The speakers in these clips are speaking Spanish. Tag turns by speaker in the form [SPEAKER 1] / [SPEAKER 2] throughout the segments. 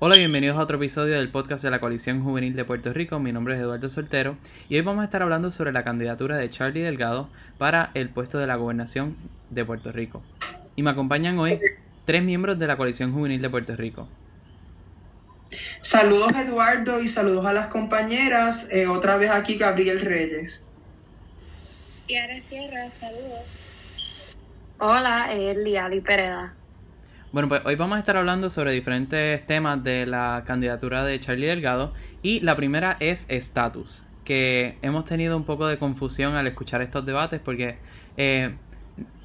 [SPEAKER 1] Hola, bienvenidos a otro episodio del podcast de la Coalición Juvenil de Puerto Rico. Mi nombre es Eduardo Soltero y hoy vamos a estar hablando sobre la candidatura de Charlie Delgado para el puesto de la gobernación de Puerto Rico. Y me acompañan hoy tres miembros de la Coalición Juvenil de Puerto Rico.
[SPEAKER 2] Saludos Eduardo y saludos a las compañeras. Eh, otra vez aquí Gabriel Reyes.
[SPEAKER 3] Y ahora Sierra, saludos.
[SPEAKER 4] Hola, es Liali Pereda.
[SPEAKER 1] Bueno, pues hoy vamos a estar hablando sobre diferentes temas de la candidatura de Charlie Delgado y la primera es estatus, que hemos tenido un poco de confusión al escuchar estos debates porque eh,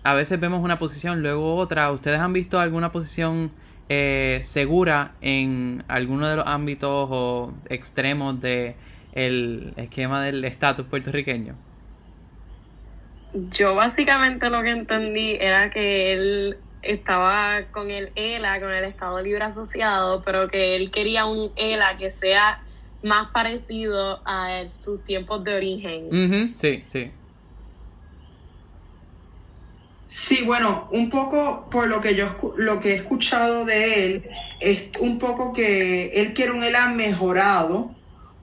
[SPEAKER 1] a veces vemos una posición, luego otra. ¿Ustedes han visto alguna posición eh, segura en alguno de los ámbitos o extremos de el esquema del estatus puertorriqueño?
[SPEAKER 4] Yo básicamente lo que entendí era que él estaba con el ELA, con el Estado Libre Asociado, pero que él quería un ELA que sea más parecido a sus tiempos de origen.
[SPEAKER 1] Sí, sí.
[SPEAKER 2] Sí, bueno, un poco por lo que yo lo que he escuchado de él es un poco que él quiere un ELA mejorado,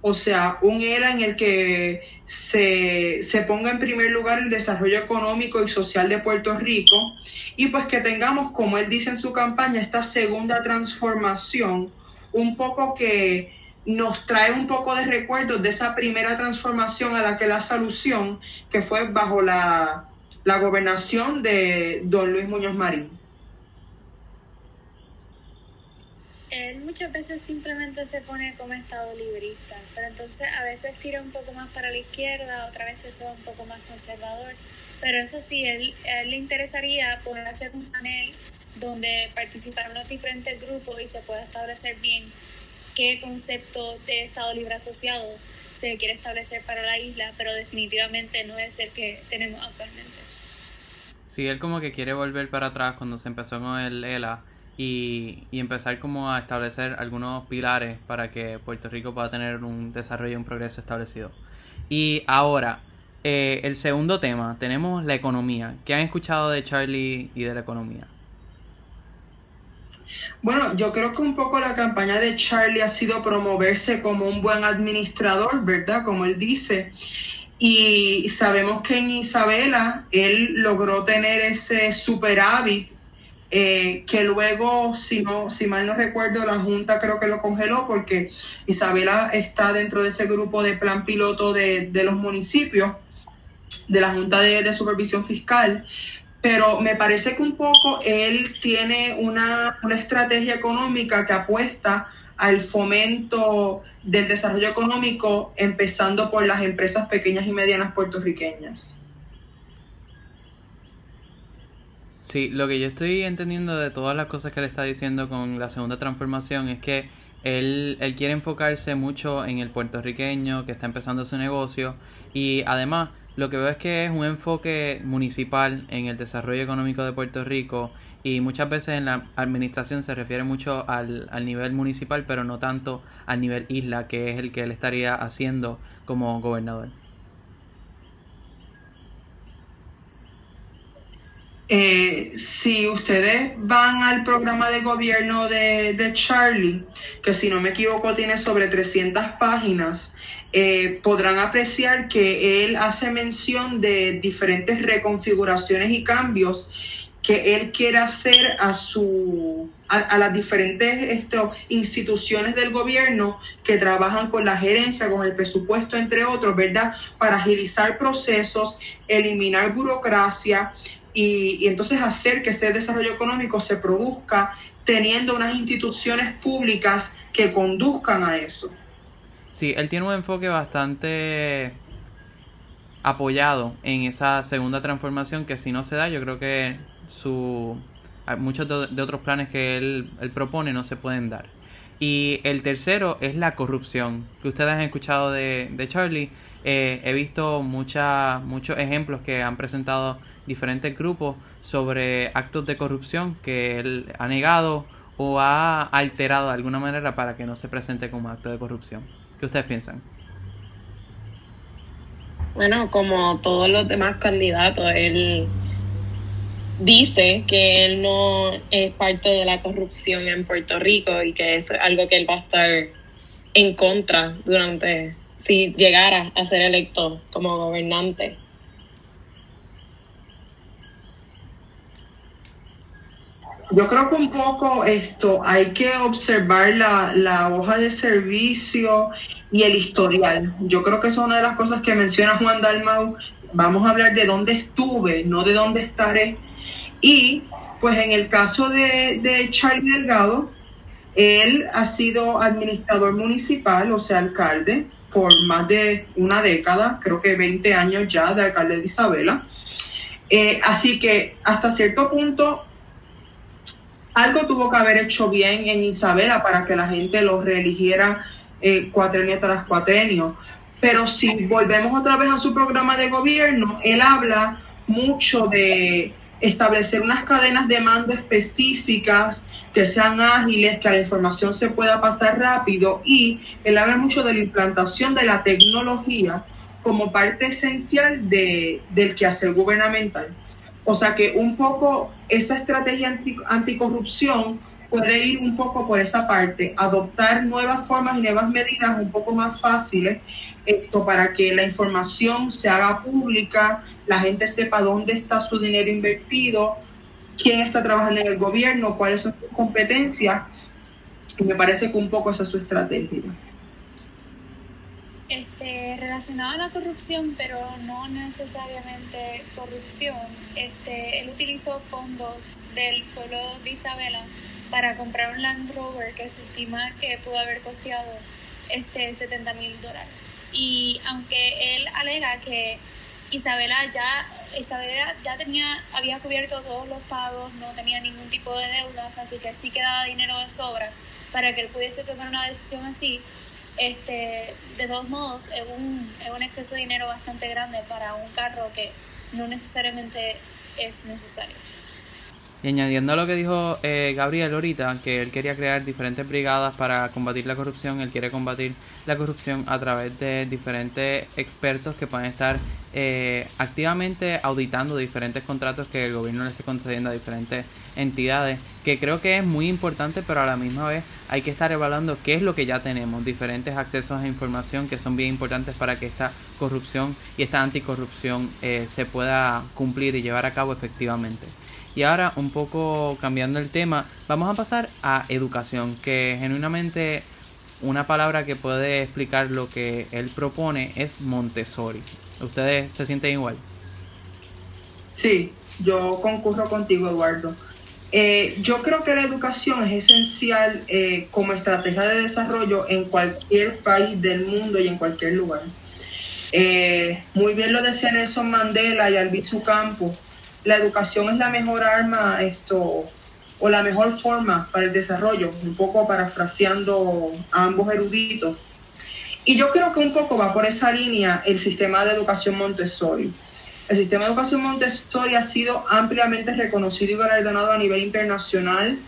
[SPEAKER 2] o sea, un era en el que se, ponga en primer lugar el desarrollo económico y social de Puerto Rico y pues que tengamos, como él dice en su campaña, esta segunda transformación, un poco que nos trae un poco de recuerdos de esa primera transformación a la que la solución, que fue bajo la, la gobernación de don Luis Muñoz Marín.
[SPEAKER 3] Él muchas veces simplemente se pone como estado librista, pero entonces a veces tira un poco más para la izquierda, otra vez se va un poco más conservador. Pero eso sí, él, él le interesaría poder hacer un panel donde participaran los diferentes grupos y se pueda establecer bien qué concepto de Estado Libre Asociado se quiere establecer para la isla, pero definitivamente no es el que tenemos actualmente.
[SPEAKER 1] Sí, él como que quiere volver para atrás cuando se empezó con el ELA y, empezar como a establecer algunos pilares para que Puerto Rico pueda tener un desarrollo y un progreso establecido. Y ahora, eh, el segundo tema, tenemos la economía. ¿Qué han escuchado de Charlie y de la economía?
[SPEAKER 2] Bueno, yo creo que un poco la campaña de Charlie ha sido promoverse como un buen administrador, ¿verdad? Como él dice. Y sabemos que en Isabela él logró tener ese superávit eh, que luego, si, no, si mal no recuerdo, la Junta creo que lo congeló porque Isabela está dentro de ese grupo de plan piloto de, los municipios, de la Junta de, Supervisión Fiscal, pero me parece que un poco él tiene una, una estrategia económica que apuesta al fomento del desarrollo económico, empezando por las empresas pequeñas y medianas puertorriqueñas.
[SPEAKER 1] Sí, lo que yo estoy entendiendo de todas las cosas que él está diciendo con la segunda transformación es que él, él quiere enfocarse mucho en el puertorriqueño que está empezando su negocio y además lo que veo es que es un enfoque municipal en el desarrollo económico de Puerto Rico y muchas veces en la administración se refiere mucho al, al nivel municipal pero no tanto al nivel isla que es el que él estaría haciendo como gobernador.
[SPEAKER 2] Eh, si ustedes van al programa de gobierno de, Charlie, que si no me equivoco tiene sobre 300 páginas, eh, podrán apreciar que él hace mención de diferentes reconfiguraciones y cambios que él quiere hacer a su a, las diferentes instituciones del gobierno que trabajan con la gerencia, con el presupuesto, entre otros, ¿verdad? Para agilizar procesos, eliminar burocracia y, entonces hacer que ese desarrollo económico se produzca teniendo unas instituciones públicas que conduzcan a eso.
[SPEAKER 1] Sí, él tiene un enfoque bastante apoyado en esa segunda transformación que si no se da, yo creo que su muchos de, otros planes que él, él, propone no se pueden dar. Y el tercero es la corrupción, que ustedes han escuchado de, de Charlie. Eh, he visto mucha, muchos ejemplos que han presentado diferentes grupos sobre actos de corrupción que él ha negado o ha alterado de alguna manera para que no se presente como acto de corrupción. ¿Qué ustedes piensan?
[SPEAKER 4] Bueno, como todos los demás candidatos, él dice que él no es parte de la corrupción en Puerto Rico y que eso es algo que él va a estar en contra durante si llegara a ser electo como gobernante.
[SPEAKER 2] Yo creo que un poco esto hay que observar la, la, hoja de servicio y el historial. Yo creo que es una de las cosas que menciona Juan Dalmau. Vamos a hablar de dónde estuve, no de dónde estaré. Y pues en el caso de, Charlie Delgado, él ha sido administrador municipal, o sea, alcalde, por más de una década, creo que 20 años ya de alcalde de Isabela. Eh, así que hasta cierto punto algo tuvo que haber hecho bien en Isabela para que la gente lo reeligiera eh, cuatrenio tras cuatrenio. Pero si volvemos otra vez a su programa de gobierno, él habla mucho de establecer unas cadenas de mando específicas que sean ágiles, que la información se pueda pasar rápido y él habla mucho de la implantación de la tecnología como parte esencial de, del quehacer gubernamental. O sea que un poco esa estrategia anticorrupción puede ir un poco por esa parte, adoptar nuevas formas y nuevas medidas un poco más fáciles, esto para que la información se haga pública, la gente sepa dónde está su dinero invertido, quién está trabajando en el gobierno, cuáles son sus competencias. Me parece que un poco esa es su estrategia.
[SPEAKER 3] Este, relacionado a la corrupción, pero no necesariamente corrupción, este, él utilizó fondos del pueblo de Isabela para comprar un Land Rover que se estima que pudo haber costeado este, 70 mil dólares. Y aunque él alega que Isabela ya, Isabela ya tenía, había cubierto todos los pagos, no tenía ningún tipo de deudas, así que sí quedaba dinero de sobra para que él pudiese tomar una decisión así este, de todos modos, es un, es un exceso de dinero bastante grande para un carro que no necesariamente es necesario.
[SPEAKER 1] Y añadiendo a lo que dijo eh, Gabriel ahorita, que él quería crear diferentes brigadas para combatir la corrupción, él quiere combatir la corrupción a través de diferentes expertos que pueden estar eh, activamente auditando diferentes contratos que el gobierno le esté concediendo a diferentes entidades, que creo que es muy importante, pero a la misma vez hay que estar evaluando qué es lo que ya tenemos, diferentes accesos a información que son bien importantes para que esta corrupción y esta anticorrupción eh, se pueda cumplir y llevar a cabo efectivamente. Y ahora, un poco cambiando el tema, vamos a pasar a educación, que genuinamente una palabra que puede explicar lo que él propone es Montessori. ¿Ustedes se sienten igual?
[SPEAKER 2] Sí, yo concurro contigo, Eduardo. Eh, yo creo que la educación es esencial eh, como estrategia de desarrollo en cualquier país del mundo y en cualquier lugar. Eh, muy bien lo decía Nelson Mandela y Albizu Campos la educación es la mejor arma esto o la mejor forma para el desarrollo, un poco parafraseando a ambos eruditos. Y yo creo que un poco va por esa línea el sistema de educación Montessori. El sistema de educación Montessori ha sido ampliamente reconocido y galardonado a nivel internacional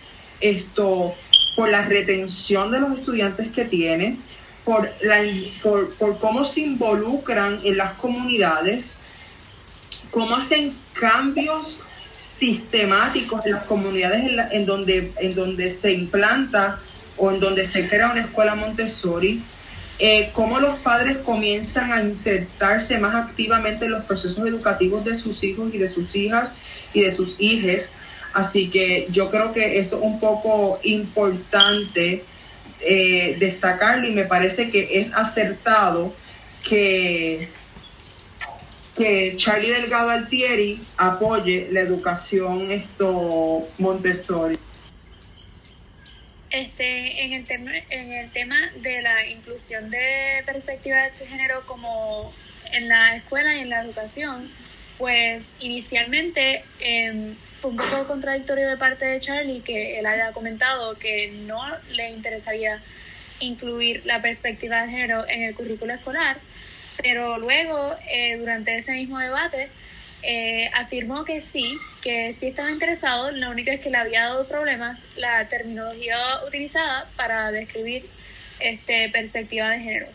[SPEAKER 2] esto, por la retención de los estudiantes que tiene, por, la, por, por cómo se involucran en las comunidades, cómo hacen cambios sistemáticos en las comunidades en, donde, en donde se implanta o en donde se crea una escuela Montessori, eh, cómo los padres comienzan a insertarse más activamente en los procesos educativos de sus hijos y de sus hijas y de sus hijes. Así que yo creo que eso es un poco importante eh, destacarlo y me parece que es acertado que que Charlie Delgado Altieri apoye la educación esto Montessori.
[SPEAKER 3] Este, en el tema, en el tema de la inclusión de perspectivas de género como en la escuela y en la educación, pues inicialmente em, fue un poco contradictorio de parte de Charlie que él haya comentado que no le interesaría incluir la perspectiva de género en el currículo escolar, pero luego, eh, durante ese mismo debate, eh, afirmó que sí, que sí estaba interesado, lo único es que le había dado problemas la terminología utilizada para describir este, perspectiva de género.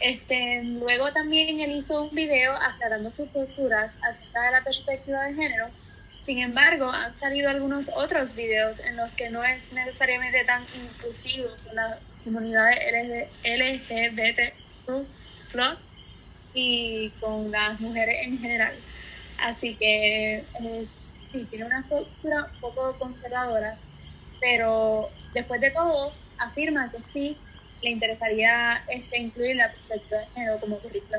[SPEAKER 3] Este, luego también él hizo un video aclarando sus posturas acerca de la perspectiva de género Sin embargo, han salido algunos otros videos en los que no es necesariamente tan inclusivo con la comunidad LGBT y con las mujeres en general. Así que es, sí, tiene una postura un poco conservadora, pero después de todo afirma que sí le interesaría este, incluir la perspectiva de género como currículo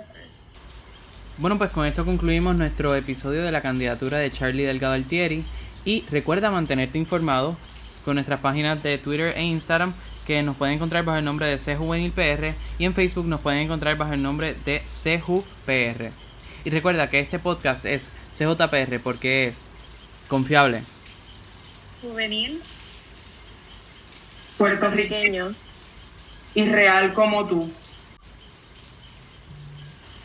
[SPEAKER 1] bueno, pues con esto concluimos nuestro episodio de la candidatura de Charlie Delgado Altieri. Y recuerda mantenerte informado con nuestras páginas de Twitter e Instagram que nos pueden encontrar bajo el nombre de CJuvenilPR y en Facebook nos pueden encontrar bajo el nombre de CJUVPR. Y recuerda que este podcast es CJPR porque es confiable,
[SPEAKER 3] juvenil,
[SPEAKER 2] puertorriqueño y real como tú.